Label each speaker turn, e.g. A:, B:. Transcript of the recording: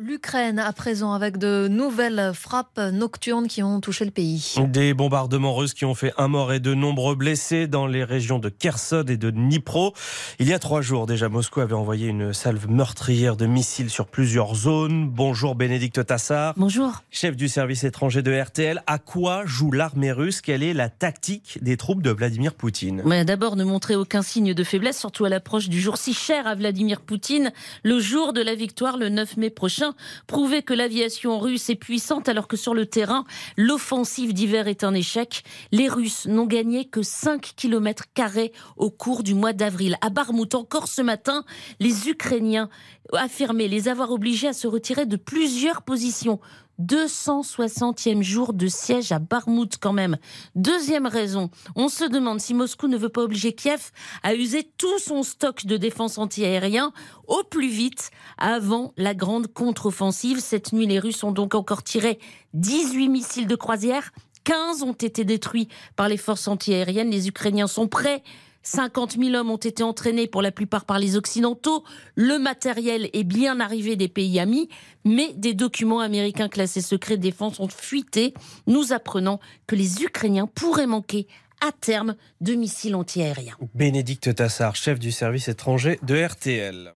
A: l'Ukraine à présent avec de nouvelles frappes nocturnes qui ont touché le pays.
B: Des bombardements russes qui ont fait un mort et de nombreux blessés dans les régions de Kherson et de Dnipro. Il y a trois jours déjà, Moscou avait envoyé une salve meurtrière de missiles sur plusieurs zones. Bonjour Bénédicte Tassar.
A: Bonjour.
B: Chef du service étranger de RTL, à quoi joue l'armée russe? Quelle est la tactique des troupes de Vladimir Poutine?
C: D'abord ne montrer aucun signe de faiblesse, surtout à l'approche du jour si cher à Vladimir Poutine, le jour de la victoire le 9 mai prochain, prouver que l'aviation russe est puissante alors que sur le terrain, l'offensive d'hiver est un échec. Les Russes n'ont gagné que 5 km au cours du mois d'avril. À Barmout, encore ce matin, les Ukrainiens affirmaient les avoir obligés à se retirer de plusieurs positions 260e jour de siège à Barmout quand même. Deuxième raison, on se demande si Moscou ne veut pas obliger Kiev à user tout son stock de défense antiaérien au plus vite avant la grande contre-offensive. Cette nuit, les Russes ont donc encore tiré 18 missiles de croisière. 15 ont été détruits par les forces antiaériennes. Les Ukrainiens sont prêts 50 000 hommes ont été entraînés pour la plupart par les Occidentaux. Le matériel est bien arrivé des pays amis, mais des documents américains classés secrets défense ont fuité, nous apprenant que les Ukrainiens pourraient manquer à terme de missiles antiaériens.
B: Bénédicte Tassard, chef du service étranger de RTL.